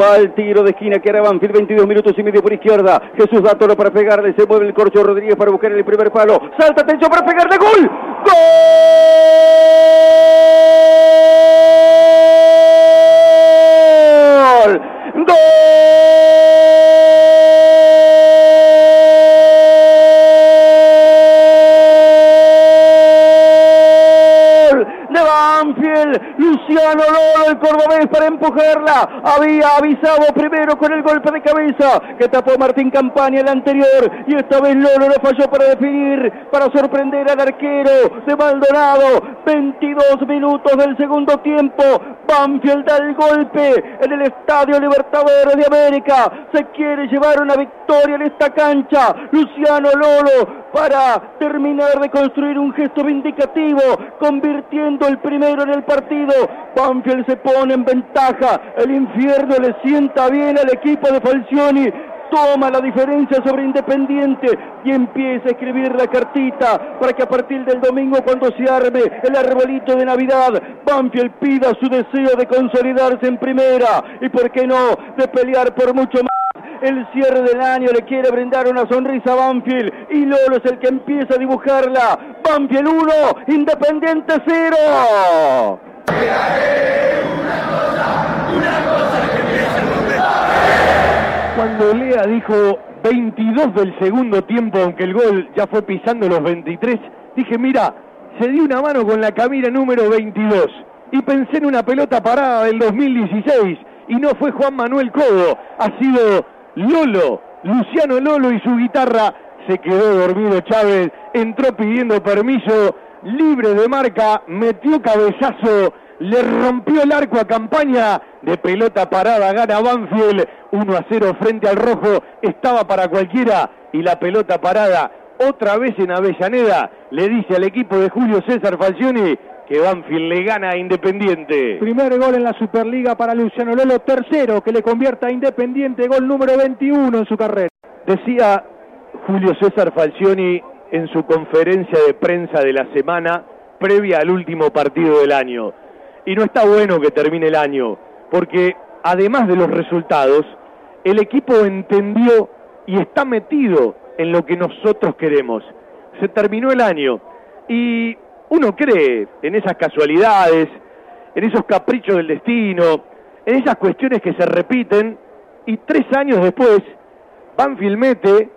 Va el tiro de esquina que era Banfield, 22 minutos y medio por izquierda. Jesús da todo para pegarle, se mueve el corcho Rodríguez para buscar el primer palo. Salta, atención para pegarle, gol. ¡Gol! ¡Gol! Luciano Lolo, el cordobés para empujarla. Había avisado primero con el golpe de cabeza que tapó Martín Campaña el anterior. Y esta vez Lolo no falló para definir, para sorprender al arquero de Maldonado. 22 minutos del segundo tiempo. Banfield da el golpe en el Estadio Libertadores de América. Se quiere llevar una victoria en esta cancha. Luciano Lolo para terminar de construir un gesto vindicativo, convirtiendo el primero en el partido. Banfield se pone en ventaja. El infierno le sienta bien al equipo de Falcioni toma la diferencia sobre Independiente y empieza a escribir la cartita para que a partir del domingo cuando se arme el arbolito de Navidad, Banfield pida su deseo de consolidarse en primera y por qué no, de pelear por mucho más el cierre del año le quiere brindar una sonrisa a Banfield y Lolo es el que empieza a dibujarla. Banfield 1, Independiente 0. Cuando dijo 22 del segundo tiempo, aunque el gol ya fue pisando los 23, dije, mira, se dio una mano con la camina número 22 y pensé en una pelota parada del 2016 y no fue Juan Manuel Codo, ha sido Lolo, Luciano Lolo y su guitarra. Se quedó dormido Chávez, entró pidiendo permiso, libre de marca, metió cabezazo, le rompió el arco a campaña de pelota parada, gana Banfield 1 a 0 frente al rojo, estaba para cualquiera y la pelota parada otra vez en Avellaneda le dice al equipo de Julio César Falcioni que Banfield le gana a Independiente. Primer gol en la Superliga para Luciano Lolo, tercero que le convierta a Independiente, gol número 21 en su carrera. Decía Julio César Falcioni en su conferencia de prensa de la semana previa al último partido del año. Y no está bueno que termine el año, porque además de los resultados, el equipo entendió y está metido en lo que nosotros queremos. Se terminó el año y uno cree en esas casualidades, en esos caprichos del destino, en esas cuestiones que se repiten y tres años después Banfield mete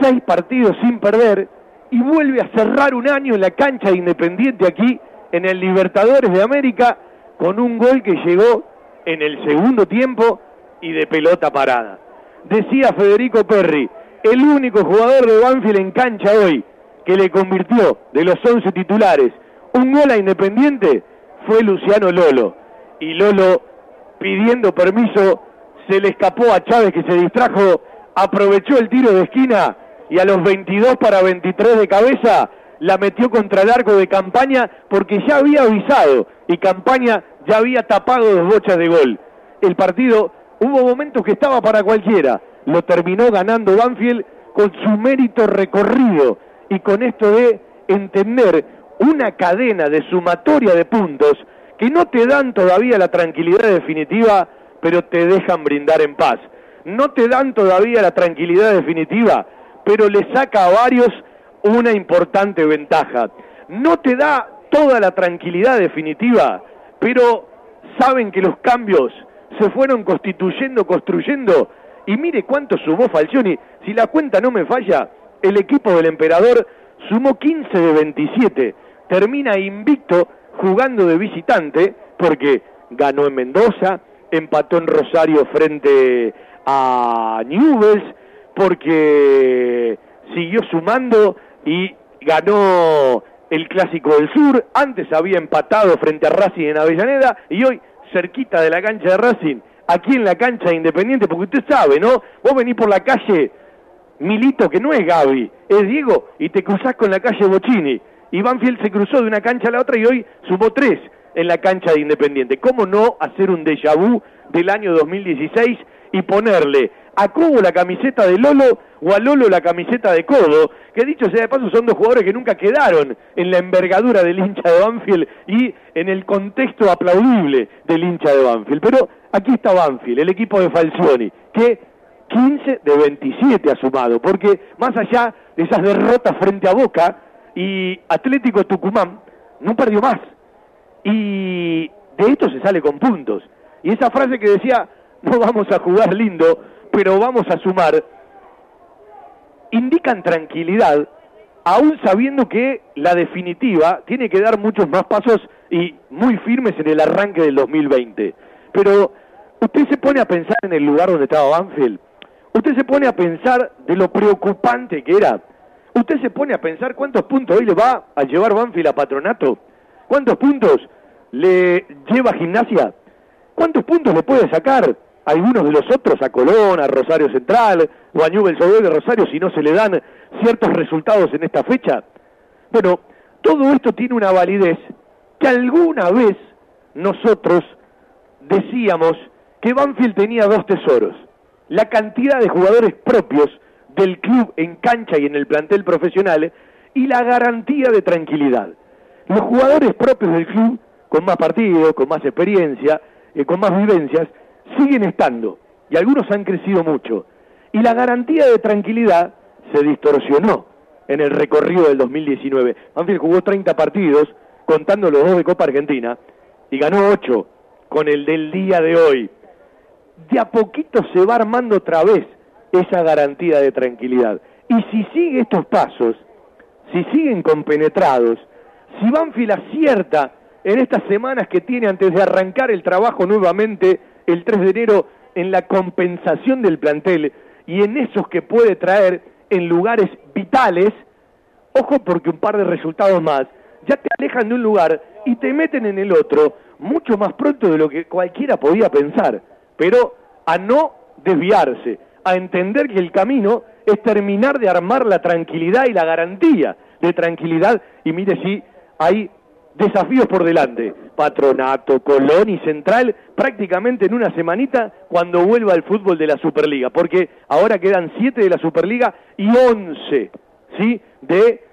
seis partidos sin perder y vuelve a cerrar un año en la cancha de Independiente aquí en el Libertadores de América con un gol que llegó en el segundo tiempo y de pelota parada. Decía Federico Perry, el único jugador de Banfield en cancha hoy que le convirtió de los 11 titulares un gol a Independiente fue Luciano Lolo. Y Lolo, pidiendo permiso, se le escapó a Chávez que se distrajo, aprovechó el tiro de esquina y a los 22 para 23 de cabeza la metió contra el arco de campaña porque ya había avisado y campaña ya había tapado dos bochas de gol. El partido hubo momentos que estaba para cualquiera, lo terminó ganando Banfield con su mérito recorrido y con esto de entender una cadena de sumatoria de puntos que no te dan todavía la tranquilidad definitiva, pero te dejan brindar en paz. No te dan todavía la tranquilidad definitiva, pero le saca a varios una importante ventaja. No te da toda la tranquilidad definitiva, pero saben que los cambios se fueron constituyendo, construyendo, y mire cuánto sumó Falcioni, si la cuenta no me falla, el equipo del emperador sumó 15 de 27, termina invicto jugando de visitante porque ganó en Mendoza, empató en Rosario frente a Newells, porque siguió sumando y ganó el Clásico del Sur, antes había empatado frente a Racing en Avellaneda y hoy cerquita de la cancha de Racing, aquí en la cancha de Independiente, porque usted sabe, ¿no? Vos venís por la calle Milito, que no es Gaby, es Diego, y te cruzás con la calle Bocini. Y Banfield se cruzó de una cancha a la otra y hoy sumó tres en la cancha de Independiente. ¿Cómo no hacer un déjà vu del año 2016 y ponerle a Cobo la camiseta de Lolo o a Lolo la camiseta de Codo? Que dicho sea de paso son dos jugadores que nunca quedaron en la envergadura del hincha de Banfield y en el contexto aplaudible del hincha de Banfield. Pero aquí está Banfield, el equipo de Falcioni, que 15 de 27 ha sumado, porque más allá de esas derrotas frente a Boca y Atlético Tucumán, no perdió más. Y de esto se sale con puntos. Y esa frase que decía, no vamos a jugar lindo, pero vamos a sumar, indican tranquilidad, aún sabiendo que la definitiva tiene que dar muchos más pasos y muy firmes en el arranque del 2020. Pero usted se pone a pensar en el lugar donde estaba Banfield, usted se pone a pensar de lo preocupante que era, usted se pone a pensar cuántos puntos hoy va a llevar Banfield a Patronato, cuántos puntos le lleva Gimnasia, cuántos puntos le puede sacar algunos de los otros a Colón, a Rosario Central o a Newell's de Rosario si no se le dan ciertos resultados en esta fecha. Bueno, todo esto tiene una validez que alguna vez nosotros decíamos que Banfield tenía dos tesoros, la cantidad de jugadores propios del club en cancha y en el plantel profesional y la garantía de tranquilidad. Los jugadores propios del club, con más partidos, con más experiencia, eh, con más vivencias, siguen estando y algunos han crecido mucho. Y la garantía de tranquilidad se distorsionó en el recorrido del 2019. Banfield jugó 30 partidos, contando los dos de Copa Argentina, y ganó 8 con el del día de hoy. De a poquito se va armando otra vez esa garantía de tranquilidad. Y si sigue estos pasos, si siguen compenetrados, si Banfield acierta en estas semanas que tiene antes de arrancar el trabajo nuevamente el 3 de enero en la compensación del plantel y en esos que puede traer en lugares vitales, ojo porque un par de resultados más ya te alejan de un lugar y te meten en el otro mucho más pronto de lo que cualquiera podía pensar, pero a no desviarse, a entender que el camino es terminar de armar la tranquilidad y la garantía de tranquilidad. Y mire si hay desafíos por delante. Patronato, Colón y Central prácticamente en una semanita cuando vuelva el fútbol de la Superliga, porque ahora quedan siete de la Superliga y once, ¿sí? De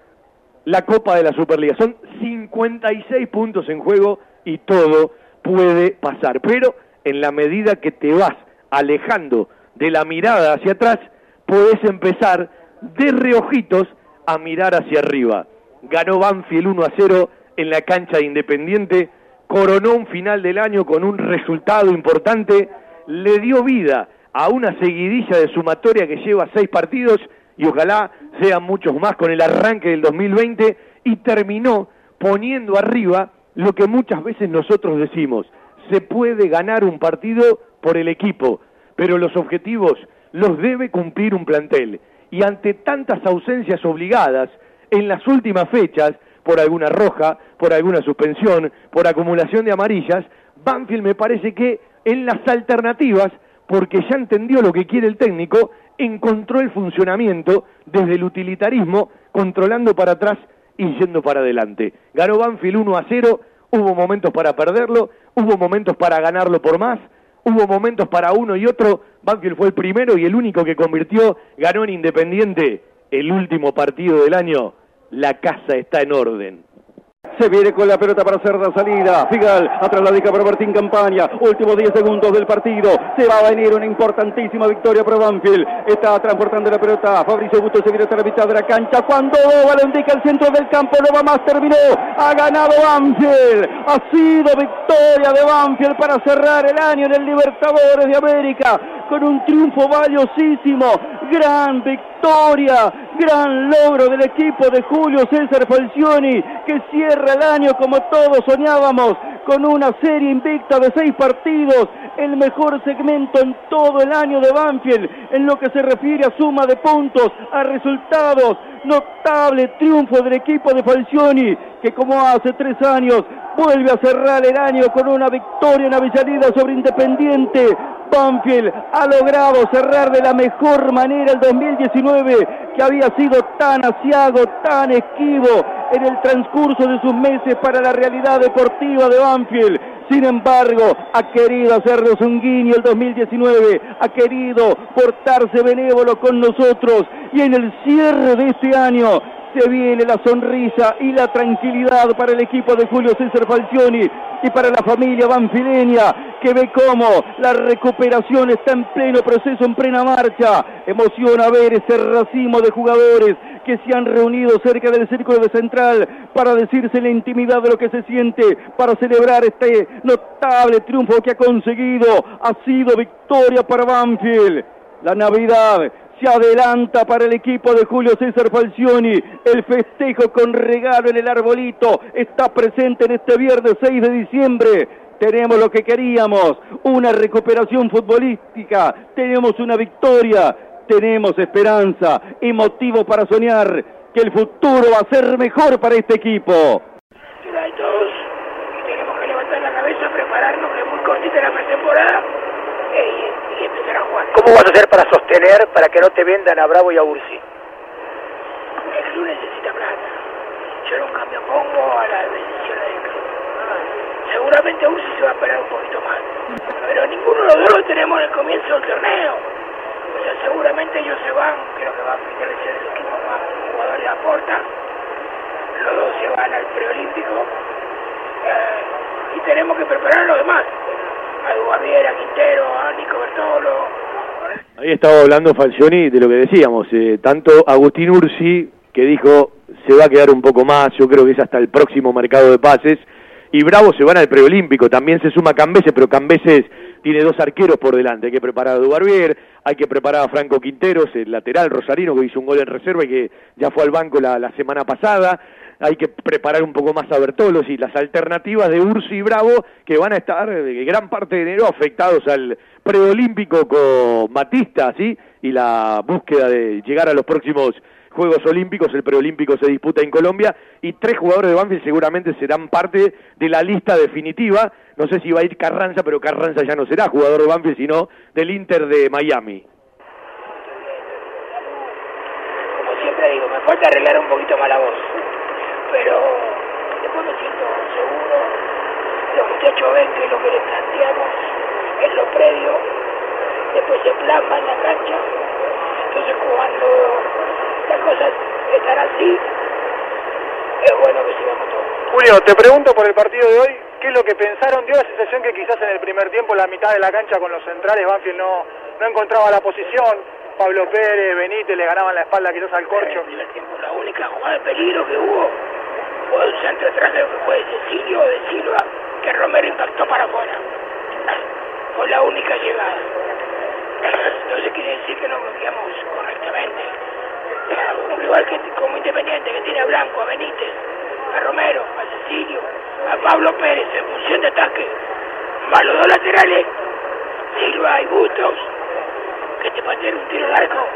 la Copa de la Superliga. Son 56 puntos en juego y todo puede pasar. Pero en la medida que te vas alejando de la mirada hacia atrás, puedes empezar de reojitos a mirar hacia arriba. Ganó Banfield 1 a 0 en la cancha de Independiente, coronó un final del año con un resultado importante, le dio vida a una seguidilla de sumatoria que lleva seis partidos y ojalá sean muchos más con el arranque del 2020 y terminó poniendo arriba lo que muchas veces nosotros decimos, se puede ganar un partido por el equipo, pero los objetivos los debe cumplir un plantel. Y ante tantas ausencias obligadas en las últimas fechas, por alguna roja, por alguna suspensión, por acumulación de amarillas, Banfield me parece que en las alternativas, porque ya entendió lo que quiere el técnico, encontró el funcionamiento desde el utilitarismo, controlando para atrás y yendo para adelante. Ganó Banfield 1 a 0, hubo momentos para perderlo, hubo momentos para ganarlo por más, hubo momentos para uno y otro, Banfield fue el primero y el único que convirtió, ganó en Independiente el último partido del año la casa está en orden. Se viene con la pelota para hacer la salida. Figal, atrás la dica para Martín Campaña. Últimos 10 segundos del partido. Se va a venir una importantísima victoria para Banfield. Está transportando la pelota. Fabricio Busto se viene hasta la mitad de la cancha. Cuando le indica el centro del campo, no va más, terminó. Ha ganado Banfield. Ha sido victoria de Banfield para cerrar el año en el Libertadores de América. Con un triunfo valiosísimo. Gran victoria. Gran logro del equipo de Julio César Falcioni que cierra el año como todos soñábamos, con una serie invicta de seis partidos, el mejor segmento en todo el año de Banfield, en lo que se refiere a suma de puntos, a resultados, notable triunfo del equipo de Falcioni, que como hace tres años vuelve a cerrar el año con una victoria en Avellaneda sobre Independiente. Banfield ha logrado cerrar de la mejor manera el 2019 que había sido tan asiago, tan esquivo en el transcurso de sus meses para la realidad deportiva de Banfield. Sin embargo, ha querido hacernos un guiño el 2019, ha querido portarse benévolo con nosotros y en el cierre de este año Viene la sonrisa y la tranquilidad para el equipo de Julio César Falcioni y para la familia banfileña que ve cómo la recuperación está en pleno proceso, en plena marcha. Emociona ver ese racimo de jugadores que se han reunido cerca del círculo de central para decirse la intimidad de lo que se siente, para celebrar este notable triunfo que ha conseguido. Ha sido victoria para Banfield. La Navidad se adelanta para el equipo de Julio César Falcioni. El festejo con regalo en el arbolito está presente en este viernes 6 de diciembre. Tenemos lo que queríamos, una recuperación futbolística, tenemos una victoria, tenemos esperanza y motivo para soñar que el futuro va a ser mejor para este equipo. todos tenemos que levantar la cabeza, prepararnos, que es muy cortita la pretemporada y, y empezar a jugar. ¿Cómo vas a hacer para sostener, para que no te vendan a Bravo y a Ursi? El club necesita plata. Yo nunca me opongo a las decisiones del club. Seguramente Ursi se va a esperar un poquito más. Pero ninguno de los dos lo tenemos en el comienzo del torneo. O sea, seguramente ellos se van, creo que va a fortalecer el equipo más jugadores aporta. Los dos se van al preolímpico. Eh, y tenemos que preparar a los demás. A Dubarriera, a Quintero, a Nico Bertolo. Ahí estaba hablando Falcioni de lo que decíamos, eh, tanto Agustín Ursi, que dijo se va a quedar un poco más, yo creo que es hasta el próximo mercado de pases, y Bravo se van al preolímpico, también se suma Cambeses, pero Cambeses tiene dos arqueros por delante, hay que preparar a Dubarbier, hay que preparar a Franco Quinteros, el lateral rosarino que hizo un gol en reserva y que ya fue al banco la, la semana pasada, hay que preparar un poco más a Bertolos y las alternativas de Ursi y Bravo que van a estar de gran parte de enero afectados al preolímpico con Batista, ¿sí? Y la búsqueda de llegar a los próximos Juegos Olímpicos, el preolímpico se disputa en Colombia y tres jugadores de Banfield seguramente serán parte de la lista definitiva. No sé si va a ir Carranza, pero Carranza ya no será jugador de Banfield, sino del Inter de Miami. Como siempre digo, me falta arreglar un poquito más la voz, pero después me siento seguro. Los muchachos ven que lo que les planteamos es lo previo, después se plasma en la cancha. Entonces cuando las cosas están así, es bueno que sigamos todos. Julio, te pregunto por el partido de hoy, ¿qué es lo que pensaron? Dio la sensación que quizás en el primer tiempo, la mitad de la cancha con los centrales, Banfield no, no encontraba la posición, Pablo Pérez, Benítez le ganaban la espalda quizás al corcho. En el tiempo la única jugada de peligro que hubo un centro atrás de fue Cecilio de Silva, que Romero impactó para afuera. Fue la única llegada. Entonces quiere decir que no bloqueamos correctamente. Un rival que, como Independiente que tiene a Blanco, a Benítez, a Romero, a Cecilio, a Pablo Pérez en función de ataque, más dos laterales, Silva y Bustos, que te pateen un tiro largo,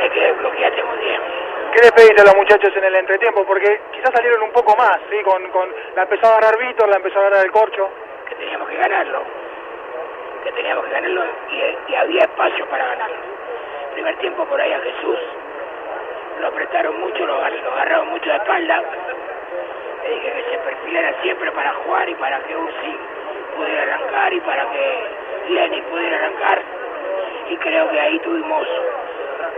hay que bloquearte muy bien. ¿Qué le a los muchachos en el entretiempo? Porque quizás salieron un poco más, ¿sí? Con, con, la empezó a agarrar Víctor, la empezó a agarrar el corcho. Que teníamos que ganarlo, que teníamos que ganarlo y, había espacio para ganarlo. Primer tiempo por ahí a Jesús, lo apretaron mucho, lo, lo agarraron mucho de espalda. Le dije que se perfilara siempre para jugar y para que Ursi pudiera arrancar y para que Lenny pudiera arrancar. Y creo que ahí tuvimos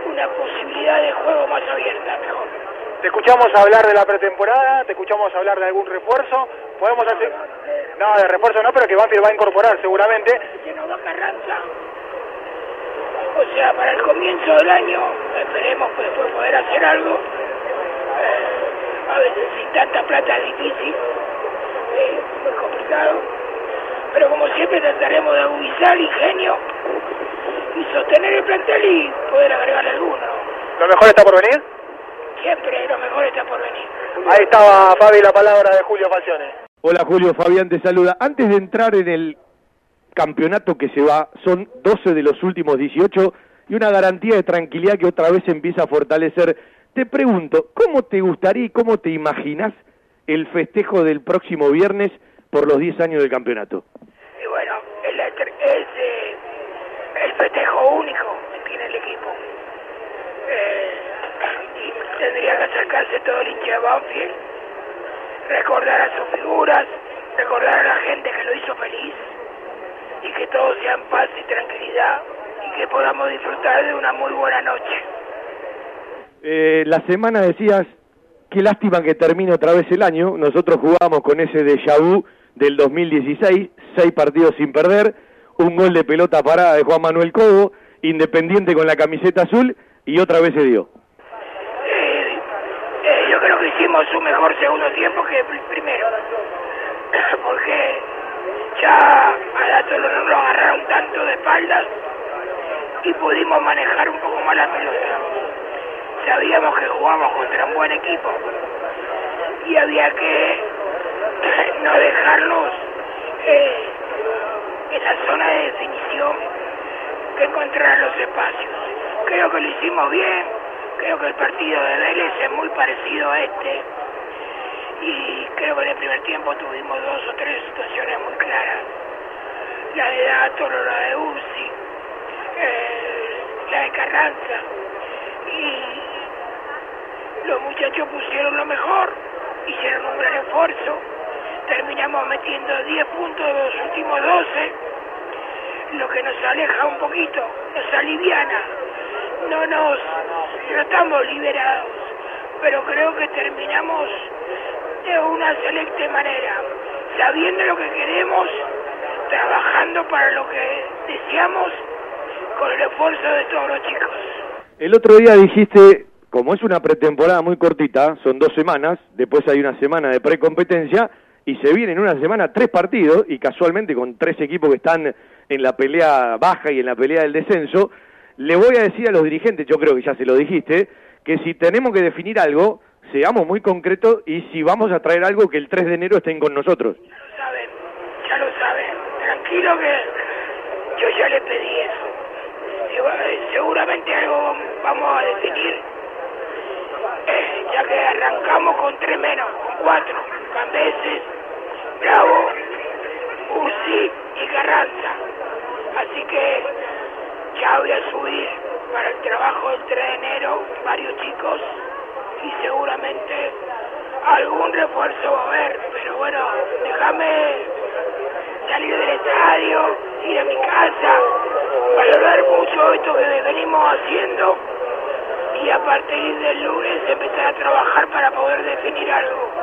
una posibilidad de juego más abierta, mejor. Te escuchamos hablar de la pretemporada, te escuchamos hablar de algún refuerzo. Podemos hacer. No, de refuerzo no, pero que Banfield va a incorporar seguramente. Que no va Carranza. O sea, para el comienzo del año esperemos pues, poder hacer algo. Eh, a veces sin tanta plata es difícil, eh, muy complicado. Pero como siempre trataremos de agudizar ingenio sostener el plantel y poder agregar alguno. ¿Lo mejor está por venir? Siempre lo mejor está por venir. Ahí estaba, Fabi, la palabra de Julio Falcione. Hola Julio, Fabián te saluda. Antes de entrar en el campeonato que se va, son 12 de los últimos 18 y una garantía de tranquilidad que otra vez empieza a fortalecer. Te pregunto, ¿cómo te gustaría y cómo te imaginas el festejo del próximo viernes por los 10 años del campeonato? Y bueno, el, es eh, el festejo único que tiene el equipo. Eh, y tendría que acercarse todo el hincha de Banfield, recordar a sus figuras, recordar a la gente que lo hizo feliz y que todo sea en paz y tranquilidad y que podamos disfrutar de una muy buena noche. Eh, la semana decías, qué lástima que termine otra vez el año. Nosotros jugamos con ese déjà vu del 2016, seis partidos sin perder, un gol de pelota parada de Juan Manuel Cobo, Independiente con la camiseta azul y otra vez se dio. Eh, eh, yo un mejor segundo tiempo que el primero. Porque ya a no nos agarraron tanto de espaldas y pudimos manejar un poco más la pelota. Sabíamos que jugábamos contra un buen equipo y había que no dejarlos eh, en la zona de definición que encontrar los espacios. Creo que lo hicimos bien, el partido de Vélez es muy parecido a este. Y creo que en el primer tiempo tuvimos dos o tres situaciones muy claras. La de Dato, la de Ursi, eh, la de Carranza. Y los muchachos pusieron lo mejor, hicieron un gran esfuerzo, terminamos metiendo 10 puntos de los últimos 12, lo que nos aleja un poquito, nos aliviana, no nos, no estamos liberados, pero creo que terminamos de una selecta manera, sabiendo lo que queremos, trabajando para lo que deseamos, con el esfuerzo de todos los chicos. El otro día dijiste, como es una pretemporada muy cortita, son dos semanas, después hay una semana de precompetencia, y se vienen en una semana tres partidos, y casualmente con tres equipos que están en la pelea baja y en la pelea del descenso, le voy a decir a los dirigentes, yo creo que ya se lo dijiste, que si tenemos que definir algo, seamos muy concretos y si vamos a traer algo que el 3 de enero estén con nosotros. Ya lo saben, ya lo saben. Tranquilo que yo ya le pedí eso. Seguramente algo vamos a definir, eh, ya que arrancamos con tres menos, con cuatro, Cambeses, Bravo, Ursi y Carranza. Así que ya voy a subir para el trabajo del 3 de enero varios chicos y seguramente algún refuerzo va a haber, pero bueno, déjame salir del estadio, ir a mi casa, valorar mucho esto que venimos haciendo y a partir del lunes empezar a trabajar para poder definir algo.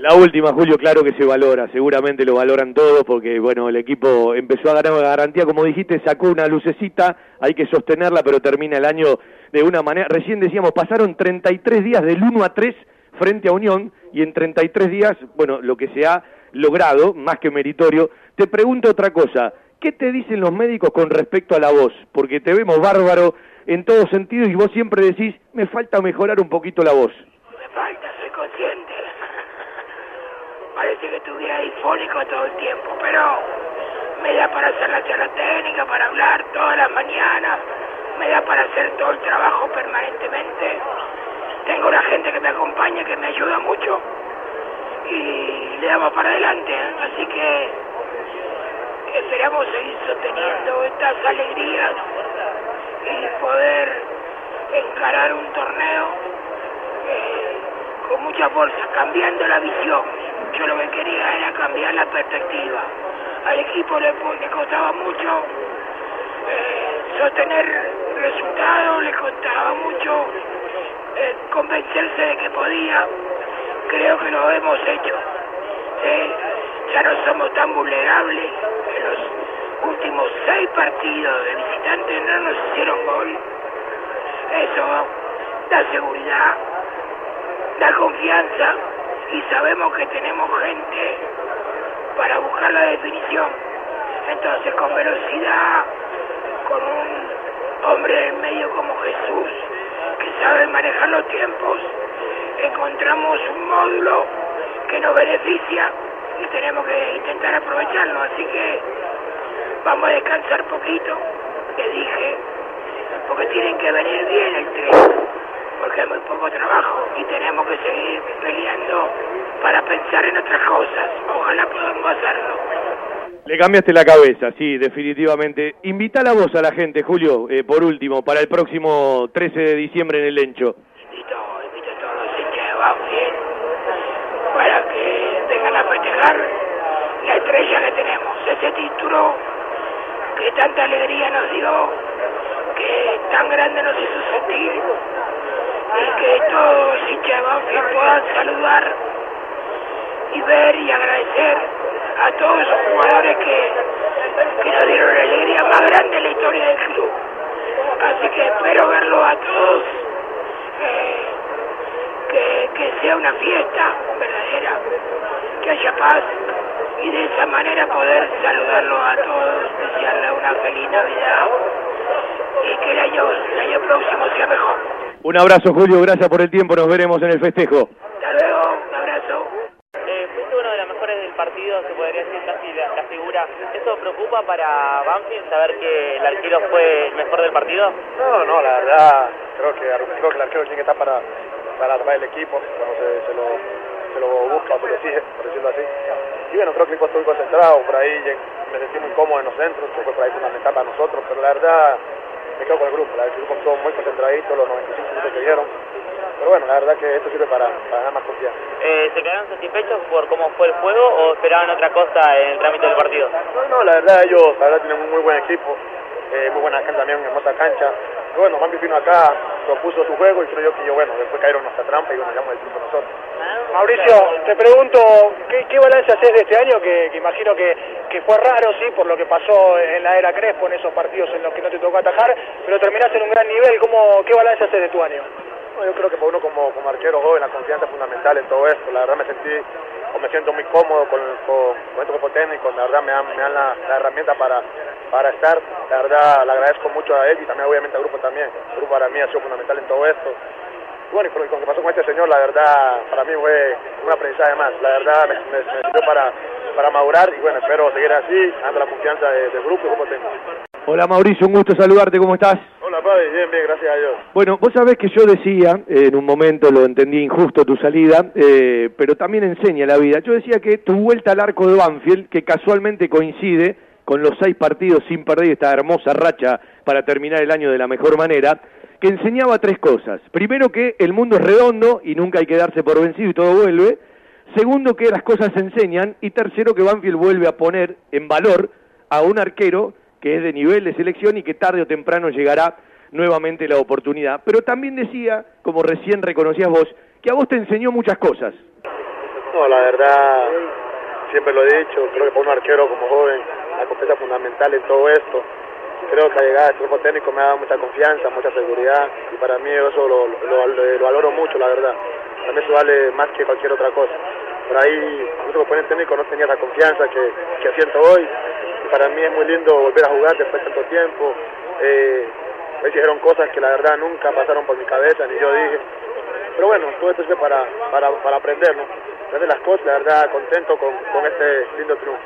La última, Julio, claro que se valora, seguramente lo valoran todos porque, bueno, el equipo empezó a ganar la garantía, como dijiste, sacó una lucecita, hay que sostenerla, pero termina el año de una manera, recién decíamos, pasaron 33 días del 1 a 3 frente a Unión y en 33 días, bueno, lo que se ha logrado, más que meritorio. Te pregunto otra cosa, ¿qué te dicen los médicos con respecto a la voz? Porque te vemos bárbaro en todos sentidos y vos siempre decís, me falta mejorar un poquito la voz. Me falta. Parece que estuviera difónico todo el tiempo, pero me da para hacer la charla técnica, para hablar todas las mañanas, me da para hacer todo el trabajo permanentemente. Tengo una gente que me acompaña, que me ayuda mucho y le damos para adelante. ¿eh? Así que esperamos seguir sosteniendo estas alegrías y poder encarar un torneo eh, con mucha fuerza, cambiando la visión. Yo lo que quería era cambiar la perspectiva. Al equipo le, costaba mucho eh, sostener resultados, le costaba mucho eh, convencerse de que podía. Creo que lo hemos hecho. Ya no somos tan vulnerables. En los últimos seis partidos de visitantes no nos hicieron gol. Eso da seguridad, da confianza y sabemos que tenemos gente para buscar la definición. Entonces con velocidad, con un hombre en medio como Jesús, que sabe manejar los tiempos, encontramos un módulo que nos beneficia y tenemos que intentar aprovecharlo. Así que vamos a descansar poquito, le dije, porque tienen que venir bien el tren, porque hay muy poco trabajo y tenemos que seguir peleando para pensar en otras cosas. Ojalá podamos hacerlo. Le cambiaste la cabeza, sí, definitivamente. Invita la voz a la gente, Julio, eh, por último, para el próximo 13 de diciembre en el Lencho. Invito, invito a todos los hinchas de Banfield para que vengan a festejar la estrella que tenemos, ese título que tanta alegría nos dio, que tan grande nos hizo sentir y que todos hinchas de Banfield puedan saludar y ver y agradecer a todos esos jugadores que, que nos dieron la alegría más grande en la historia del club. Así que espero verlos a todos, eh, que, que sea una fiesta verdadera, que haya paz y de esa manera poder saludarlos a todos, desearles una feliz Navidad y que el año, el año próximo sea mejor. Un abrazo, Julio, gracias por el tiempo, nos veremos en el festejo. Hasta luego, un abrazo. Eh, fuiste uno de los mejores del partido, se podría decir casi la, la figura. ¿Eso preocupa para Banfield saber que el arquero fue el mejor del partido? No, no, la verdad, creo que, creo que el arquero tiene que estar para, para atrapar el equipo, cuando se, se, lo, se lo busca o se lo exige, por decirlo así. Y bueno, creo que el equipo estuvo concentrado, por ahí me sentí muy cómodo en los centros, que fue por ahí fundamental para nosotros, pero la verdad me quedo con el grupo, la verdad, el grupo estuvo muy concentradito, los 95 minutos que dieron. Pero bueno, la verdad que esto sirve para, para ganar más confianza. Eh, ¿Se quedaron satisfechos por cómo fue el juego o esperaban otra cosa en el trámite del partido? No, no, la verdad ellos la verdad tienen un muy buen equipo, eh, muy buena cancha también, hermosa cancha. Y bueno, Bambi vino acá, propuso su juego y creo yo que yo, bueno, después cayeron nuestra trampa y bueno, llegamos el triunfo nosotros. Mauricio, te pregunto, ¿qué, qué balance haces de este año? Que, que imagino que, que fue raro, sí, por lo que pasó en la era Crespo, en esos partidos en los que no te tocó atajar, pero terminaste en un gran nivel. ¿Cómo, ¿Qué balance haces de tu año? Yo creo que para uno como, como arquero joven la confianza es fundamental en todo esto. La verdad me sentí o me siento muy cómodo con, con, con este cuerpo técnico. La verdad me dan, me dan la, la, herramienta para, para estar. La verdad le agradezco mucho a él y también obviamente al grupo también. El grupo para mí ha sido fundamental en todo esto. Bueno, y con lo que pasó con este señor, la verdad para mí fue un aprendizaje más. La verdad me, me, sirvió para, para madurar y bueno, espero seguir así, dando la confianza de, del grupo y grupo técnico. Hola Mauricio, un gusto saludarte, ¿cómo estás? Hola Padre, bien, bien, gracias a Dios. Bueno, vos sabés que yo decía, eh, en un momento lo entendí injusto tu salida, eh, pero también enseña la vida. Yo decía que tu vuelta al arco de Banfield, que casualmente coincide con los seis partidos sin perder esta hermosa racha para terminar el año de la mejor manera, que enseñaba tres cosas. Primero que el mundo es redondo y nunca hay que darse por vencido y todo vuelve. Segundo que las cosas se enseñan. Y tercero que Banfield vuelve a poner en valor a un arquero que es de nivel de selección y que tarde o temprano llegará nuevamente la oportunidad. Pero también decía, como recién reconocías vos, que a vos te enseñó muchas cosas. No, la verdad, siempre lo he dicho, creo que para un arquero como joven, la es fundamental en todo esto. Creo que la llegada del cuerpo técnico me ha dado mucha confianza, mucha seguridad y para mí eso lo, lo, lo, lo valoro mucho, la verdad. Para mí eso vale más que cualquier otra cosa. Por ahí, nuestro componente técnico no tenía la confianza que, que siento hoy para mí es muy lindo volver a jugar después de tanto tiempo. Eh, me dijeron cosas que la verdad nunca pasaron por mi cabeza, ni yo dije. Pero bueno, todo esto es para, para, para aprender, ¿no? Aprender las cosas, la verdad, contento con, con este lindo triunfo.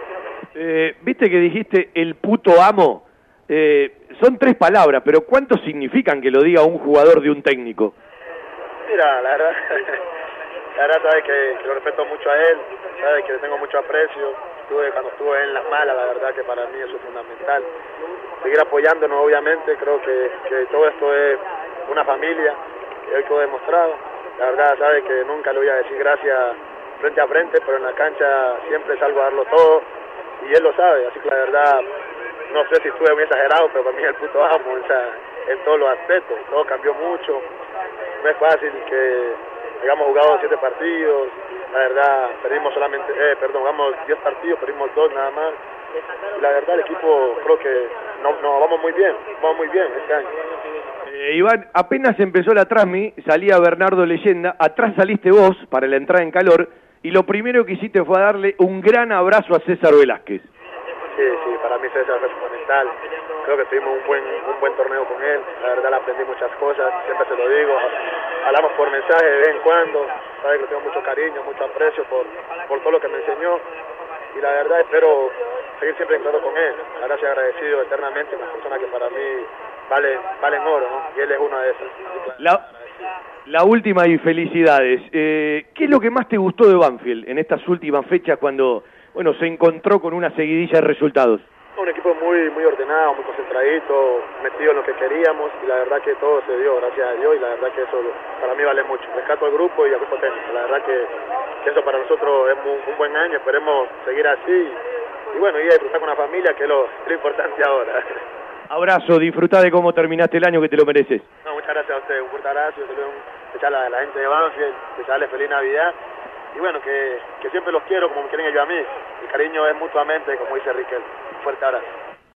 Eh, Viste que dijiste el puto amo. Eh, son tres palabras, pero ¿cuánto significan que lo diga un jugador de un técnico? Mira, la verdad, la verdad sabe que, que, lo respeto mucho a él, sabe que le tengo mucho aprecio. Estuve, cuando estuve en las malas, la verdad que para mí eso es fundamental. Seguir apoyándonos, obviamente, creo que, todo esto es una familia, que hoy quedó demostrado. La verdad sabe que nunca le voy a decir gracias frente a frente, pero en la cancha siempre salgo a darlo todo y él lo sabe, así que la verdad no sé si estuve muy exagerado, pero para mí es el puto amo, en todos los aspectos, todo cambió mucho, no es fácil que hayamos jugado siete partidos, la verdad perdimos solamente, eh, perdón, jugamos diez partidos, perdimos dos nada más, y la verdad el equipo creo que no, no vamos muy bien, vamos muy bien este año. Eh, Iván, apenas empezó la Trasmi, salía Bernardo Leyenda, atrás saliste vos para la entrada en calor, y lo primero que hiciste fue darle un gran abrazo a César Velázquez. Sí, sí, para mí César fue fundamental. Creo que tuvimos un buen, un buen torneo con él. La verdad le aprendí muchas cosas, siempre se lo digo. Hablamos por mensaje de vez en cuando. Sabe que tengo mucho cariño, mucho aprecio por, por todo lo que me enseñó. Y la verdad espero seguir siempre en con él. Verdad soy agradecido eternamente, una persona que para mí vale, vale en oro, ¿no? Y él es una de esas. La, la última y felicidades. Eh, ¿Qué es lo que más te gustó de Banfield en estas últimas fechas cuando bueno, se encontró con una seguidilla de resultados? Un equipo muy muy ordenado, muy concentradito, metido en lo que queríamos y la verdad que todo se dio, gracias a Dios y la verdad que eso para mí vale mucho. Rescato al grupo y al grupo técnico, la verdad que, que eso para nosotros es un, un, buen año, esperemos seguir así y bueno, y a disfrutar con la familia que es lo, lo importante ahora. Abrazo, disfruta de cómo terminaste el año que te lo mereces. No, muchas gracias a ustedes, un fuerte abrazo, un desearle a la gente de Banfield, desearle feliz Navidad y bueno, que, que siempre los quiero como me quieren ellos a mí. El cariño es mutuamente, como dice Riquel. Un fuerte abrazo.